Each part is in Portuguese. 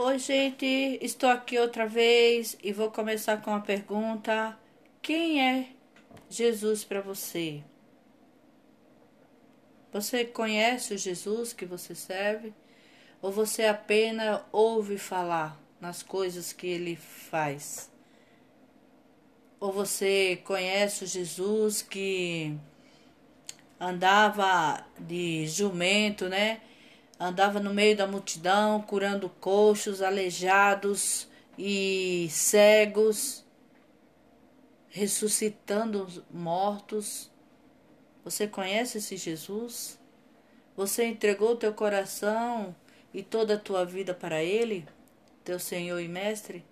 Oi, gente, estou aqui outra vez e vou começar com uma pergunta: quem é Jesus para você? Você conhece o Jesus que você serve? Ou você apenas ouve falar nas coisas que ele faz? Ou você conhece o Jesus que andava de jumento, né? Andava no meio da multidão, curando coxos, aleijados e cegos, ressuscitando mortos. Você conhece esse Jesus? Você entregou teu coração e toda a tua vida para Ele, teu Senhor e Mestre?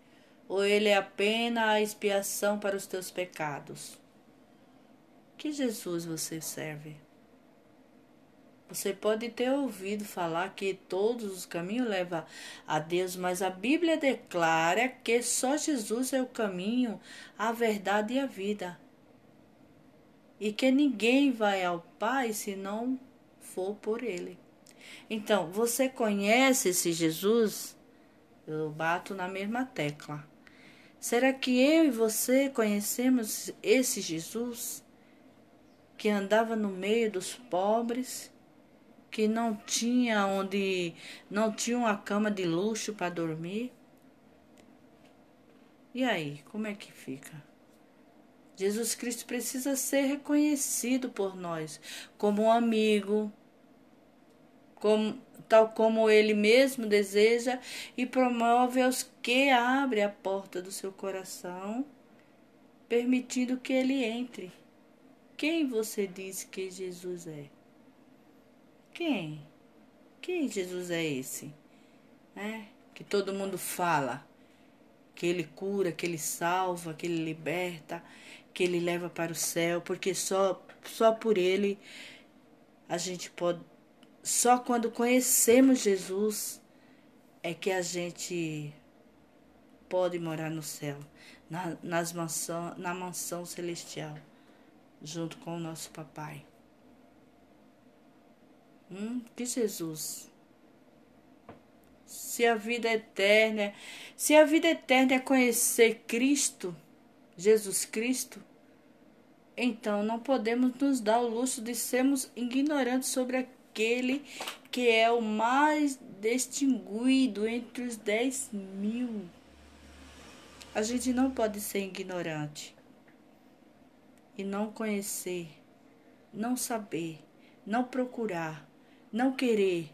Ou Ele é apenas a expiação para os teus pecados? Que Jesus você serve? Você pode ter ouvido falar que todos os caminhos levam a Deus, mas a Bíblia declara que só Jesus é o caminho, a verdade e a vida. E que ninguém vai ao Pai se não for por Ele. Então, você conhece esse Jesus? Eu bato na mesma tecla. Será que eu e você conhecemos esse Jesus que andava no meio dos pobres? Que não tinha onde não tinha uma cama de luxo para dormir. E aí, como é que fica? Jesus Cristo precisa ser reconhecido por nós como um amigo, como, tal como ele mesmo deseja e promove aos que abre a porta do seu coração, permitindo que ele entre. Quem você diz que Jesus é? Quem? Quem Jesus é esse? É, que todo mundo fala. Que ele cura, que ele salva, que ele liberta, que ele leva para o céu, porque só, só por ele a gente pode. Só quando conhecemos Jesus é que a gente pode morar no céu, na, nas mansão, na mansão celestial, junto com o nosso papai. Hum, que Jesus. Se a vida eterna, se a vida eterna é conhecer Cristo, Jesus Cristo, então não podemos nos dar o luxo de sermos ignorantes sobre aquele que é o mais distinguido entre os dez mil. A gente não pode ser ignorante e não conhecer, não saber, não procurar não querer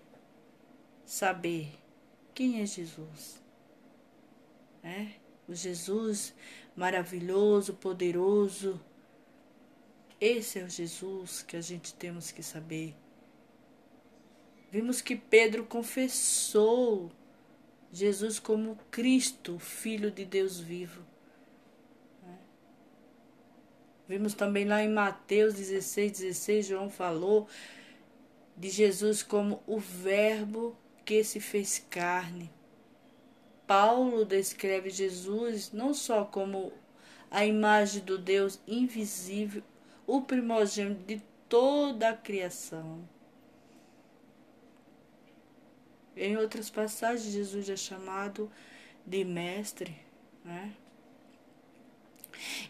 saber quem é Jesus. É? O Jesus maravilhoso, poderoso. Esse é o Jesus que a gente temos que saber. Vimos que Pedro confessou Jesus como Cristo, Filho de Deus vivo. É? Vimos também lá em Mateus 16, 16, João falou de Jesus como o Verbo que se fez carne. Paulo descreve Jesus não só como a imagem do Deus invisível, o primogênito de toda a criação. Em outras passagens, Jesus é chamado de mestre, né?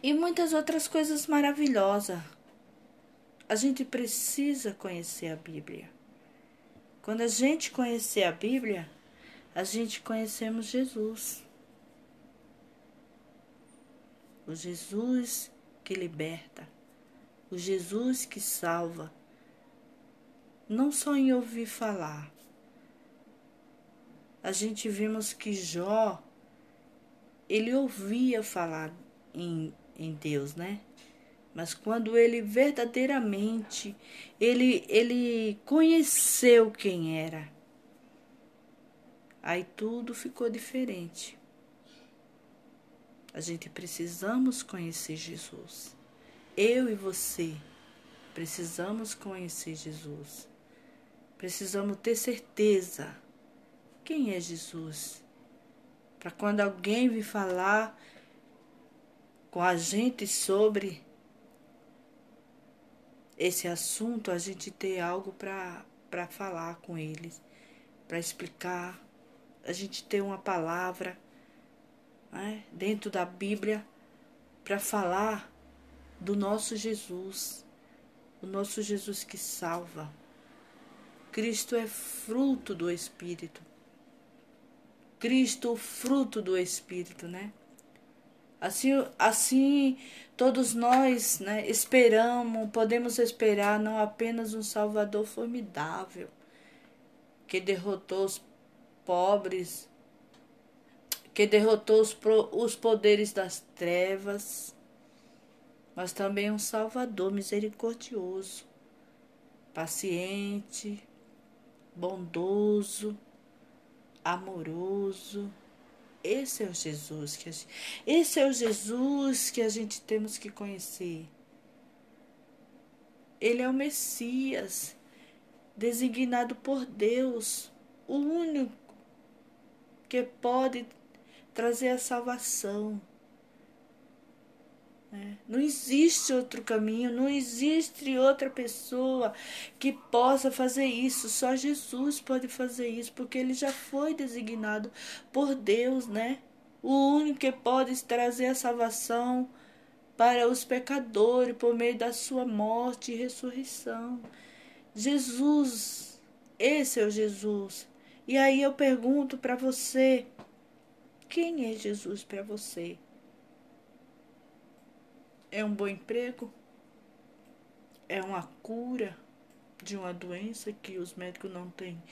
E muitas outras coisas maravilhosas. A gente precisa conhecer a Bíblia. Quando a gente conhecer a Bíblia, a gente conhecemos Jesus. O Jesus que liberta, o Jesus que salva. Não só em ouvir falar. A gente vimos que Jó, ele ouvia falar em, em Deus, né? Mas quando ele verdadeiramente ele ele conheceu quem era, aí tudo ficou diferente. A gente precisamos conhecer Jesus. Eu e você precisamos conhecer Jesus. Precisamos ter certeza quem é Jesus. Para quando alguém vir falar com a gente sobre esse assunto, a gente ter algo para falar com eles, para explicar a gente ter uma palavra né, dentro da Bíblia para falar do nosso Jesus, o nosso Jesus que salva. Cristo é fruto do Espírito. Cristo, fruto do Espírito, né? Assim, assim todos nós né, esperamos, podemos esperar não apenas um Salvador formidável, que derrotou os pobres, que derrotou os, os poderes das trevas, mas também um Salvador misericordioso, paciente, bondoso, amoroso. Esse é o Jesus que gente, esse é o Jesus que a gente temos que conhecer. Ele é o Messias, designado por Deus, o único que pode trazer a salvação. Não existe outro caminho, não existe outra pessoa que possa fazer isso. Só Jesus pode fazer isso, porque ele já foi designado por Deus, né? O único que pode trazer a salvação para os pecadores por meio da sua morte e ressurreição. Jesus, esse é o Jesus. E aí eu pergunto para você: quem é Jesus para você? É um bom emprego? É uma cura de uma doença que os médicos não têm,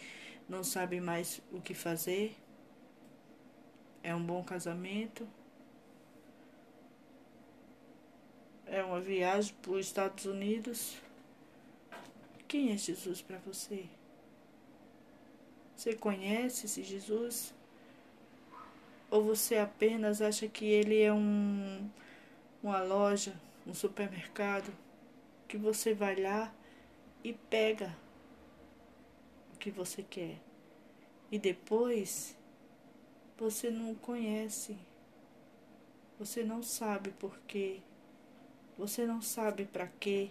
não sabem mais o que fazer? É um bom casamento? É uma viagem para os Estados Unidos? Quem é Jesus para você? Você conhece esse Jesus? Ou você apenas acha que ele é um uma loja, um supermercado, que você vai lá e pega o que você quer. E depois você não conhece, você não sabe por quê, você não sabe para quê.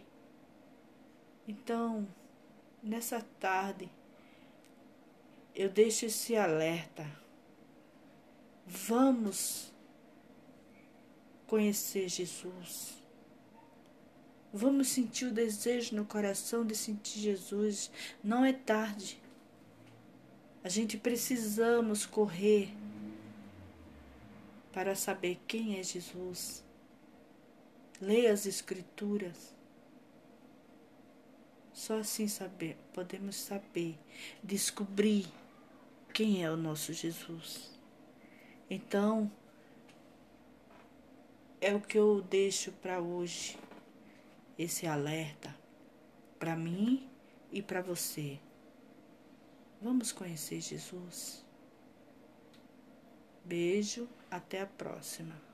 Então, nessa tarde, eu deixo esse alerta. Vamos conhecer Jesus. Vamos sentir o desejo no coração de sentir Jesus. Não é tarde. A gente precisamos correr para saber quem é Jesus. Leia as Escrituras. Só assim saber, podemos saber, descobrir quem é o nosso Jesus. Então, é o que eu deixo para hoje, esse alerta para mim e para você. Vamos conhecer Jesus. Beijo, até a próxima.